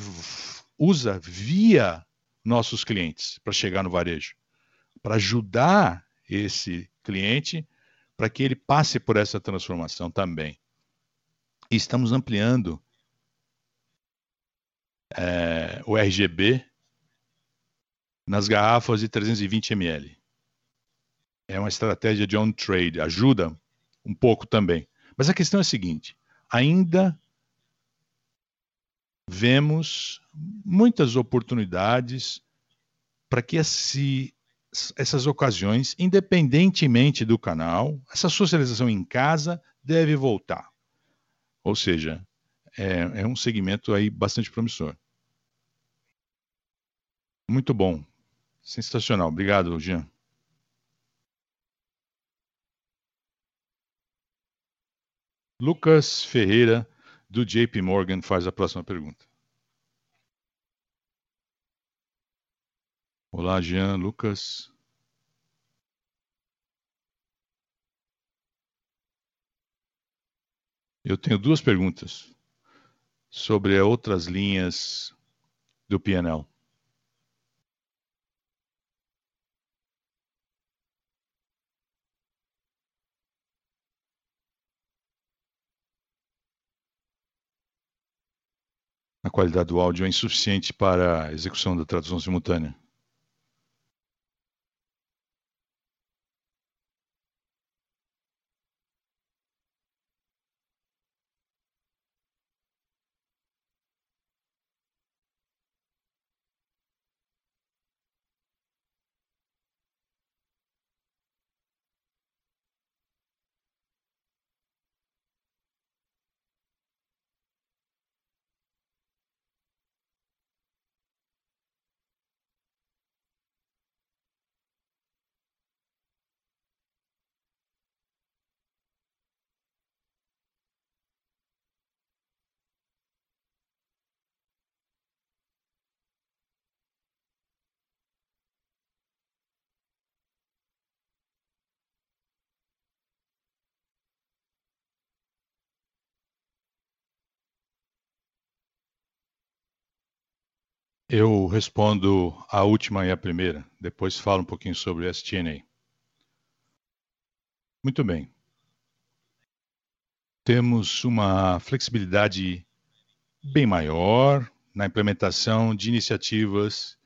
S1: usa via nossos clientes para chegar no varejo, para ajudar esse cliente para que ele passe por essa transformação também estamos ampliando é, o RGB nas garrafas de 320 ml. É uma estratégia de on-trade, ajuda um pouco também. Mas a questão é a seguinte: ainda vemos muitas oportunidades para que esse, essas ocasiões, independentemente do canal, essa socialização em casa deve voltar. Ou seja, é, é um segmento aí bastante promissor. Muito bom. Sensacional. Obrigado, Jean. Lucas Ferreira, do JP Morgan, faz a próxima pergunta. Olá, Jean, Lucas. Eu tenho duas perguntas sobre outras linhas do PNL. A qualidade do áudio é insuficiente para a execução da tradução simultânea. Eu respondo a última e a primeira, depois falo um pouquinho sobre STNA. Muito bem. temos uma flexibilidade bem maior na implementação de iniciativas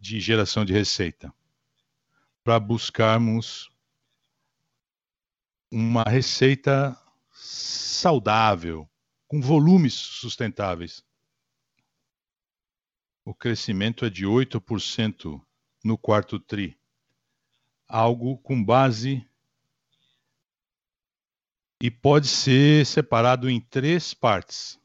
S1: de geração de receita, para buscarmos uma receita saudável, com volumes sustentáveis. O crescimento é de 8% no quarto TRI, algo com base e pode ser separado em três partes.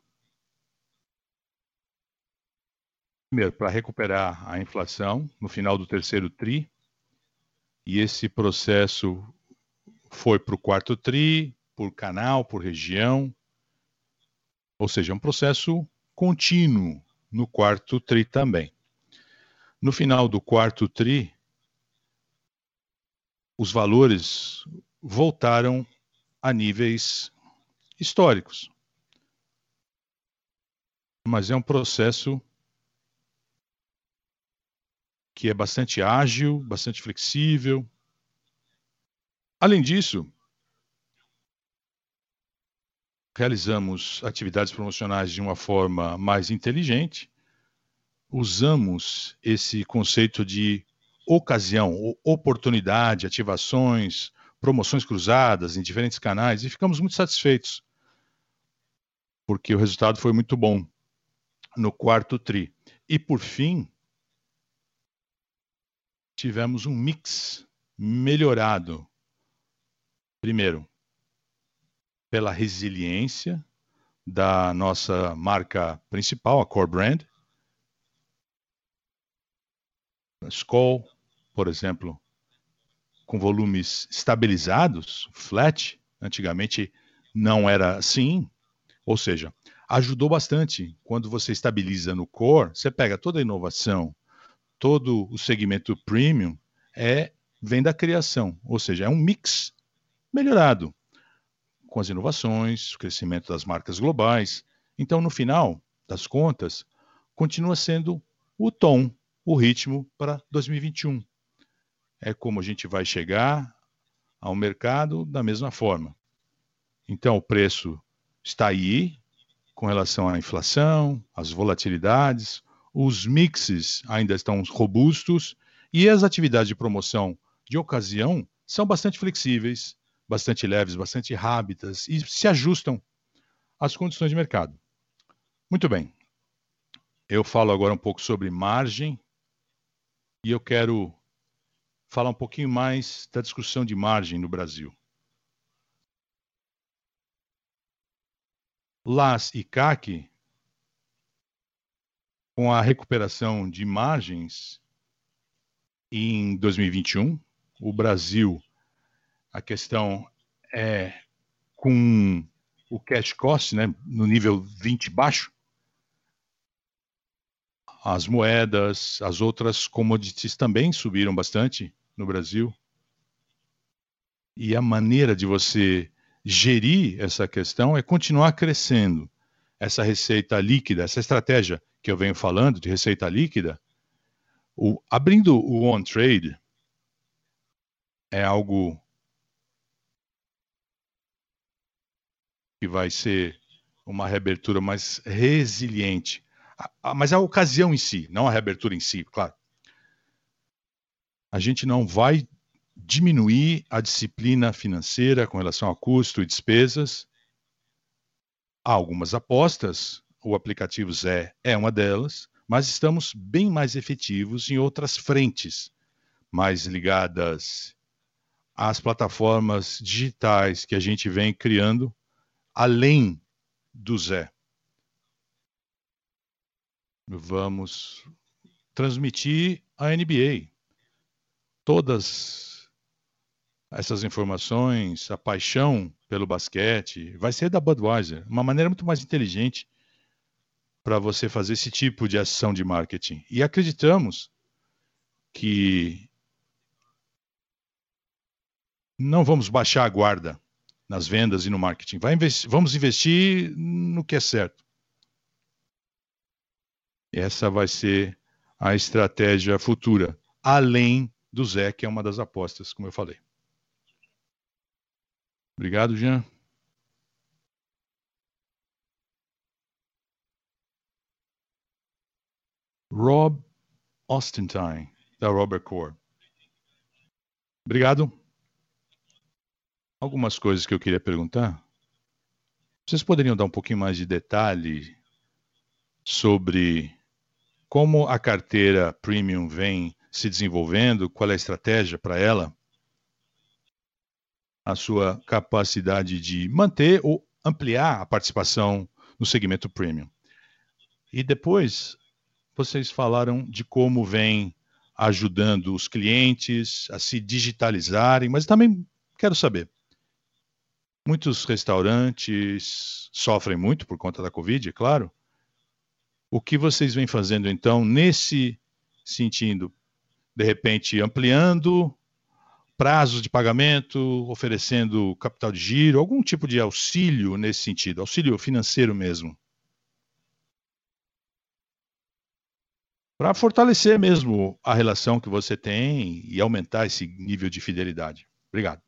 S1: Primeiro, para recuperar a inflação no final do terceiro TRI, e esse processo foi para o quarto TRI, por canal, por região, ou seja, um processo contínuo no quarto TRI também. No final do quarto TRI, os valores voltaram a níveis históricos. Mas é um processo que é bastante ágil, bastante flexível. Além disso, realizamos atividades promocionais de uma forma mais inteligente, usamos esse conceito de ocasião, oportunidade, ativações, promoções cruzadas em diferentes canais e ficamos muito satisfeitos, porque o resultado foi muito bom no quarto TRI. E por fim, tivemos um mix melhorado. Primeiro, pela resiliência da nossa marca principal, a Core Brand. Skoll, por exemplo, com volumes estabilizados, flat, antigamente não era assim, ou seja, ajudou bastante. Quando você estabiliza no core, você pega toda a inovação, todo o segmento premium, é vem da criação, ou seja, é um mix melhorado com as inovações, o crescimento das marcas globais. Então, no final das contas, continua sendo o tom, o ritmo para 2021 é como a gente vai chegar ao mercado da mesma forma. Então, o preço está aí com relação à inflação, às volatilidades, os mixes ainda estão robustos e as atividades de promoção de ocasião são bastante flexíveis, bastante leves, bastante rápidas e se ajustam às condições de mercado. Muito bem. Eu falo agora um pouco sobre margem e eu quero falar um pouquinho mais da discussão de margem no Brasil. LAS e CAC, com a recuperação de margens em 2021, o Brasil, a questão é com o cash cost né, no nível 20 baixo, as moedas, as outras commodities também subiram bastante no Brasil. E a maneira de você gerir essa questão é continuar crescendo. Essa receita líquida, essa estratégia que eu venho falando de receita líquida, o, abrindo o on-trade é algo que vai ser uma reabertura mais resiliente. Mas a ocasião em si, não a reabertura em si, claro a gente não vai diminuir a disciplina financeira com relação a custo e despesas. Há algumas apostas, o aplicativo Zé é uma delas, mas estamos bem mais efetivos em outras frentes, mais ligadas às plataformas digitais que a gente vem criando além do Zé. Vamos transmitir a NBA todas essas informações, a paixão pelo basquete, vai ser da Budweiser. Uma maneira muito mais inteligente para você fazer esse tipo de ação de marketing. E acreditamos que não vamos baixar a guarda nas vendas e no marketing. Investi vamos investir no que é certo. Essa vai ser a estratégia futura, além do Zé, que é uma das apostas, como eu falei. Obrigado, Jean. Rob Ostentine, da Robert Core. Obrigado. Algumas coisas que eu queria perguntar. Vocês poderiam dar um pouquinho mais de detalhe sobre como a carteira premium vem se desenvolvendo, qual é a estratégia para ela, a sua capacidade de manter ou ampliar a participação no segmento premium. E depois, vocês falaram de como vem ajudando os clientes a se digitalizarem, mas também quero saber. Muitos restaurantes sofrem muito por conta da Covid, é claro. O que vocês vêm fazendo então nesse sentido? De repente ampliando prazos de pagamento, oferecendo capital de giro, algum tipo de auxílio nesse sentido, auxílio financeiro mesmo. Para fortalecer mesmo a relação que você tem e aumentar esse nível de fidelidade. Obrigado.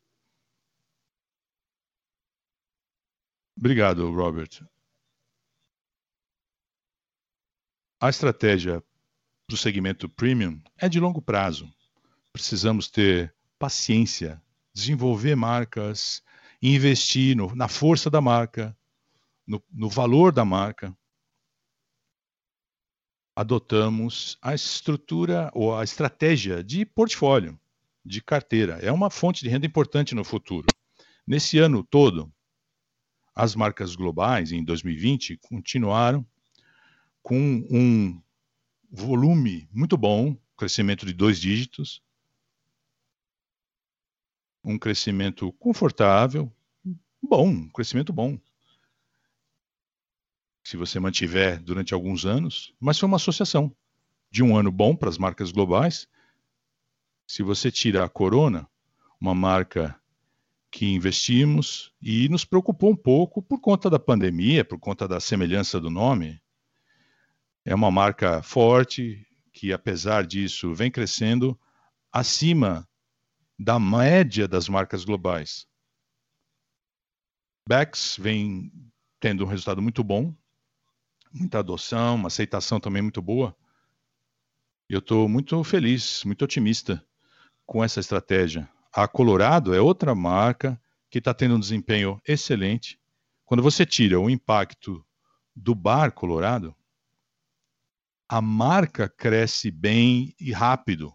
S1: Obrigado, Robert. A estratégia para o segmento premium é de longo prazo. Precisamos ter paciência, desenvolver marcas, investir no, na força da marca, no, no valor da marca. Adotamos a estrutura ou a estratégia de portfólio, de carteira. É uma fonte de renda importante no futuro. Nesse ano todo, as marcas globais em 2020 continuaram com um volume muito bom, crescimento de dois dígitos, um crescimento confortável, bom, um crescimento bom. Se você mantiver durante alguns anos, mas foi uma associação de um ano bom para as marcas globais. Se você tira a Corona, uma marca que investimos e nos preocupou um pouco por conta da pandemia, por conta da semelhança do nome. É uma marca forte que, apesar disso, vem crescendo acima da média das marcas globais. Bex vem tendo um resultado muito bom, muita adoção, uma aceitação também muito boa. Eu estou muito feliz, muito otimista com essa estratégia. A Colorado é outra marca que está tendo um desempenho excelente. Quando você tira o impacto do bar Colorado, a marca cresce bem e rápido.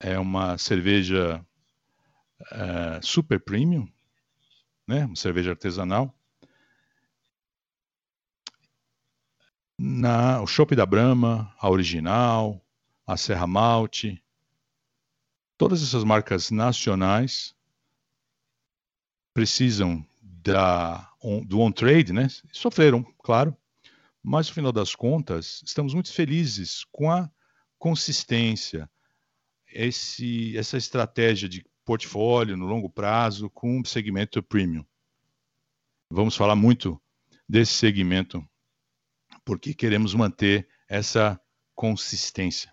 S1: É uma cerveja uh, super premium, né? Uma cerveja artesanal. Na, o Chopp da Brahma, a original, a Serra Malte, Todas essas marcas nacionais precisam da, on, do on-trade, né? Sofreram, claro, mas no final das contas, estamos muito felizes com a consistência, esse, essa estratégia de portfólio no longo prazo com o segmento premium. Vamos falar muito desse segmento, porque queremos manter essa consistência.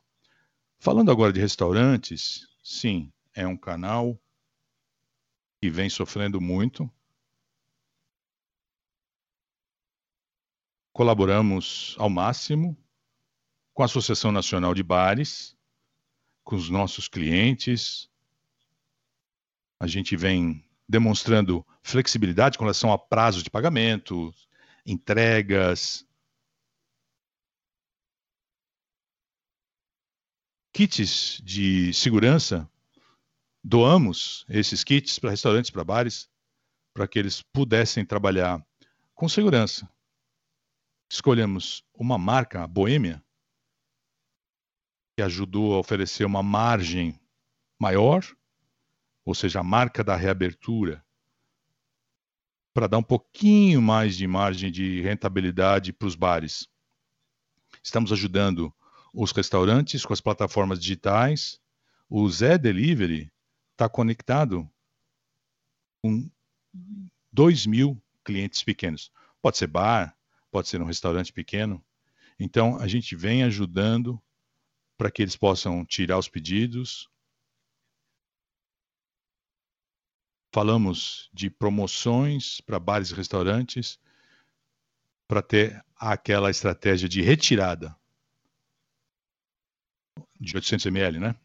S1: Falando agora de restaurantes, Sim, é um canal que vem sofrendo muito. Colaboramos ao máximo com a Associação Nacional de Bares, com os nossos clientes. A gente vem demonstrando flexibilidade com relação a prazos de pagamento, entregas. Kits de segurança, doamos esses kits para restaurantes, para bares, para que eles pudessem trabalhar com segurança. Escolhemos uma marca, a Boêmia, que ajudou a oferecer uma margem maior, ou seja, a marca da reabertura, para dar um pouquinho mais de margem de rentabilidade para os bares. Estamos ajudando os restaurantes com as plataformas digitais. O Zé Delivery está conectado com 2 mil clientes pequenos. Pode ser bar, pode ser um restaurante pequeno. Então, a gente vem ajudando para que eles possam tirar os pedidos. Falamos de promoções para bares e restaurantes. para ter aquela estratégia de retirada de 800 ml, né?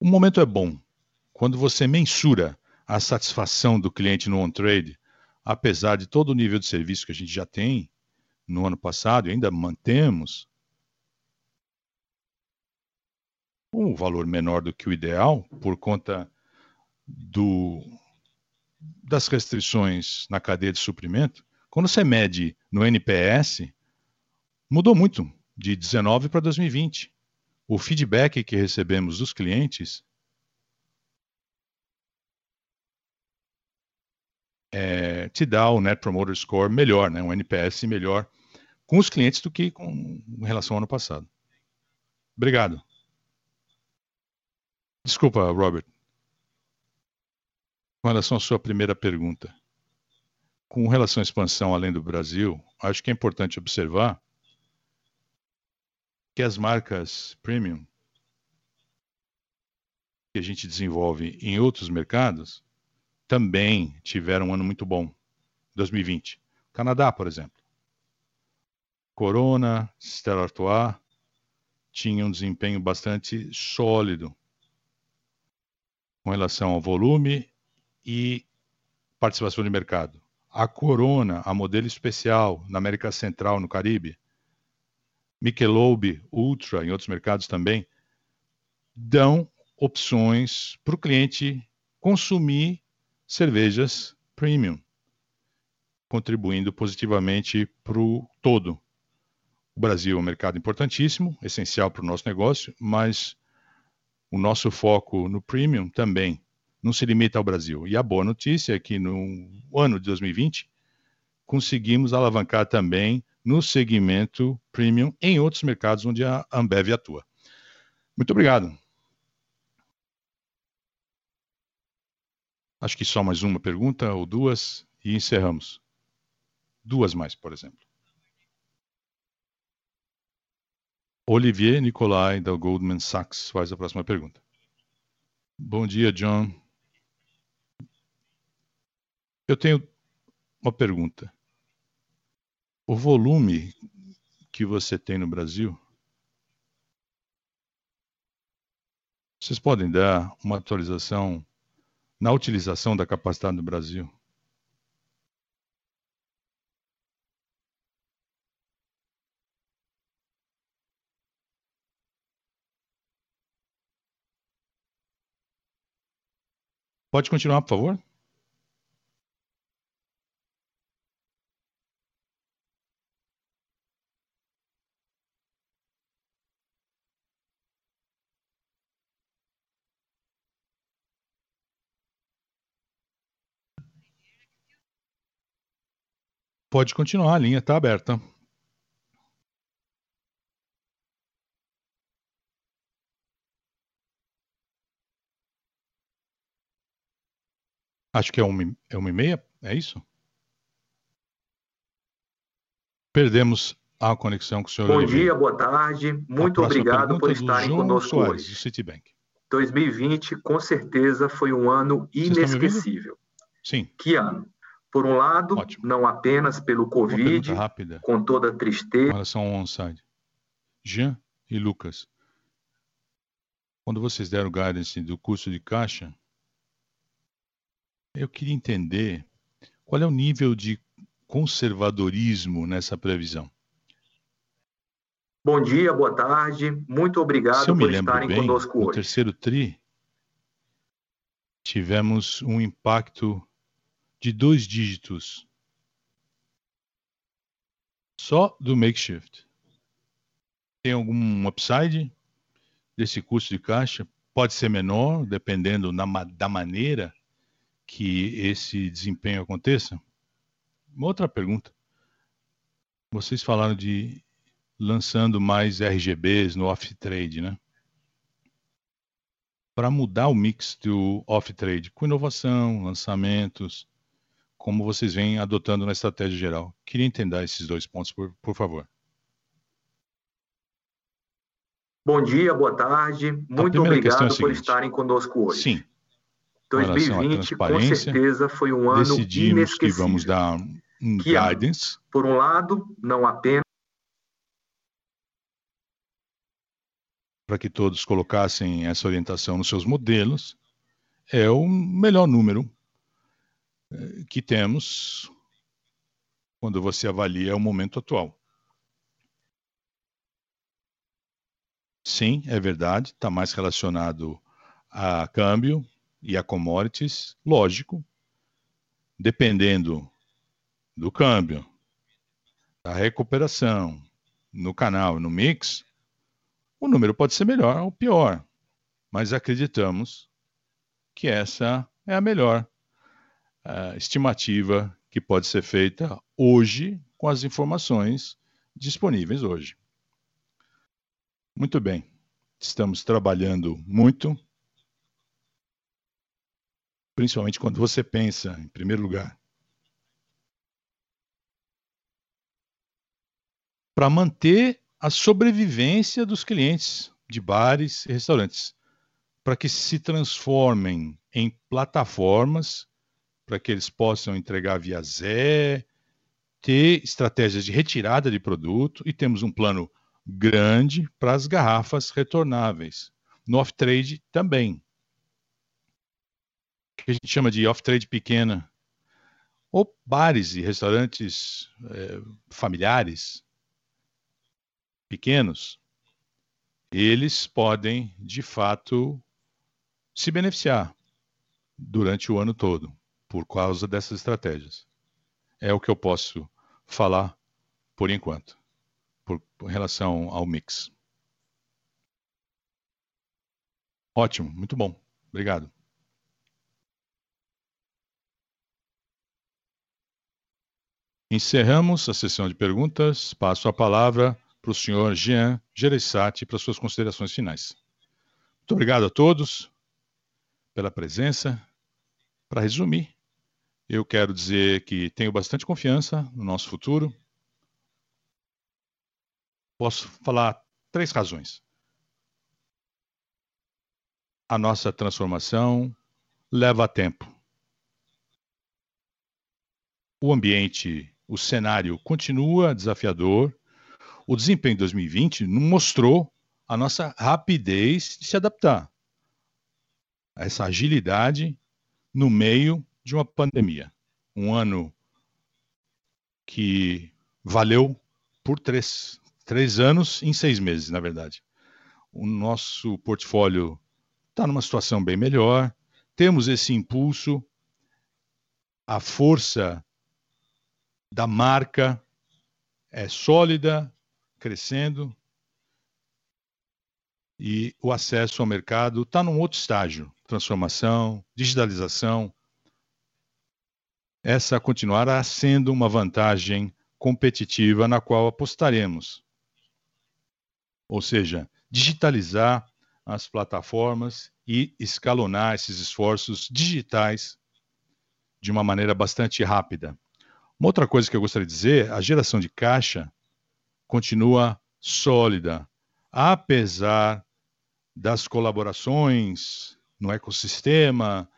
S1: O momento é bom quando você mensura a satisfação do cliente no on-trade, apesar de todo o nível de serviço que a gente já tem no ano passado e ainda mantemos, um valor menor do que o ideal por conta do, das restrições na cadeia de suprimento, quando você mede no NPS, mudou muito de 19 para 2020. O feedback que recebemos dos clientes é, te dá o Net Promoter Score melhor, né, um NPS melhor com os clientes do que com, em relação ao ano passado. Obrigado. Desculpa, Robert. Com relação à sua primeira pergunta, com relação à expansão além do Brasil, acho que é importante observar que as marcas premium que a gente desenvolve em outros mercados também tiveram um ano muito bom, 2020. Canadá, por exemplo. Corona, Stella Artois tinham um desempenho bastante sólido com relação ao volume e participação de mercado. A Corona, a modelo especial na América Central, no Caribe, Michelob Ultra em outros mercados também, dão opções para o cliente consumir cervejas premium, contribuindo positivamente para o todo. O Brasil é um mercado importantíssimo, essencial para o nosso negócio, mas o nosso foco no premium também não se limita ao Brasil. E a boa notícia é que no ano de 2020 conseguimos alavancar também no segmento premium em outros mercados onde a Ambev atua. Muito obrigado. Acho que só mais uma pergunta ou duas e encerramos. Duas mais, por exemplo. Olivier Nicolai, da Goldman Sachs, faz a próxima pergunta. Bom dia, John. Eu tenho uma pergunta. O volume que você tem no Brasil, vocês podem dar uma atualização na utilização da capacidade no Brasil? Pode continuar, por favor? Pode continuar, a linha está aberta. Acho que é uma, é uma e meia, é isso? Perdemos a conexão com o senhor.
S2: Bom Oliveira. dia, boa tarde. Muito obrigado por estarem conosco Soares, hoje.
S1: Do Citibank.
S2: 2020, com certeza, foi um ano inesquecível.
S1: Sim.
S2: Que ano? Por um lado, Ótimo. não apenas pelo Covid, com toda a tristeza.
S1: Relação ao onside. Jean e Lucas, quando vocês deram o guidance do curso de caixa, eu queria entender qual é o nível de conservadorismo nessa previsão.
S2: Bom dia, boa tarde. Muito obrigado por estarem bem, conosco
S1: no
S2: hoje.
S1: No terceiro TRI, tivemos um impacto de dois dígitos só do makeshift. Tem algum upside desse custo de caixa? Pode ser menor, dependendo na, da maneira que esse desempenho aconteça? Uma outra pergunta. Vocês falaram de lançando mais RGBs no off-trade, né? Para mudar o mix do off-trade com inovação, lançamentos, como vocês vêm adotando na estratégia geral. Queria entender esses dois pontos, por, por favor.
S2: Bom dia, boa tarde. Muito obrigado é por estarem conosco hoje.
S1: Sim.
S2: 2020 com certeza foi um ano
S1: decidimos
S2: inesquecível.
S1: que vamos dar um
S2: que,
S1: guidance.
S2: Por um lado, não apenas
S1: para que todos colocassem essa orientação nos seus modelos, é o melhor número que temos quando você avalia o momento atual. Sim, é verdade, está mais relacionado a câmbio e a commodities, lógico, dependendo do câmbio, da recuperação no canal, no mix, o número pode ser melhor ou pior, mas acreditamos que essa é a melhor uh, estimativa que pode ser feita hoje com as informações disponíveis hoje. Muito bem, estamos trabalhando muito, principalmente quando você pensa, em primeiro lugar, para manter a sobrevivência dos clientes de bares e restaurantes, para que se transformem em plataformas, para que eles possam entregar via Zé, ter estratégias de retirada de produto e temos um plano grande para as garrafas retornáveis. No off-trade também. Que a gente chama de off-trade pequena. Ou bares e restaurantes é, familiares, pequenos, eles podem, de fato, se beneficiar durante o ano todo por causa dessas estratégias. É o que eu posso falar por enquanto, por, por relação ao mix. Ótimo, muito bom. Obrigado. Encerramos a sessão de perguntas. Passo a palavra para o senhor Jean Gereissati para suas considerações finais. Muito obrigado a todos pela presença. Para resumir, eu quero dizer que tenho bastante confiança no nosso futuro. Posso falar três razões. A nossa transformação leva tempo. O ambiente, o cenário continua desafiador o desempenho de 2020 mostrou a nossa rapidez de se adaptar, essa agilidade no meio de uma pandemia. Um ano que valeu por três, três anos em seis meses, na verdade. O nosso portfólio está numa situação bem melhor, temos esse impulso, a força da marca é sólida, crescendo e o acesso ao mercado está num outro estágio transformação, digitalização. Essa continuará sendo uma vantagem competitiva na qual apostaremos. Ou seja, digitalizar as plataformas e escalonar esses esforços digitais de uma maneira bastante rápida. Uma outra coisa que eu gostaria de dizer, a geração de caixa continua sólida, apesar das colaborações no ecossistema,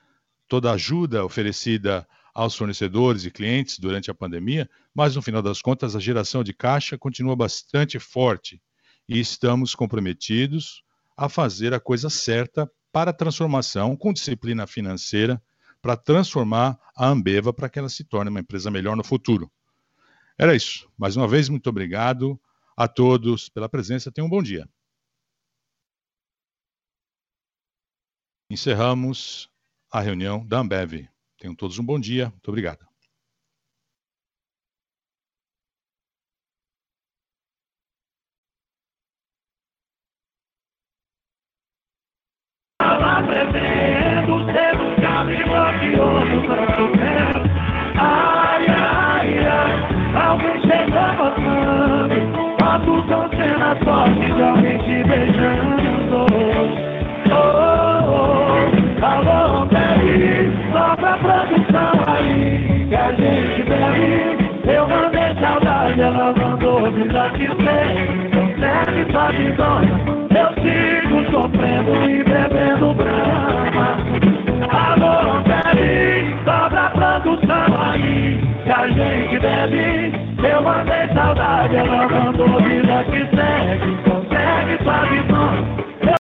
S1: toda ajuda oferecida aos fornecedores e clientes durante a pandemia, mas no final das contas a geração de caixa continua bastante forte e estamos comprometidos a fazer a coisa certa para a transformação com disciplina financeira para transformar a Ambeva para que ela se torne uma empresa melhor no futuro. Era isso. Mais uma vez, muito obrigado a todos pela presença. Tenham um bom dia. Encerramos a reunião da Ambev. Tenham todos um bom dia. Muito obrigado.
S4: Alguém chega passando Fotos são cenas fortes de alguém te beijando que a gente bebe. Eu mandei saudade, ela mandou vida que segue, Não serve pra eu sigo sofrendo e bebendo brama. Alô, bebe, sobra produção aí que a gente bebe. Eu mandei saudade, ela mandou vida que segue. Não serve pra.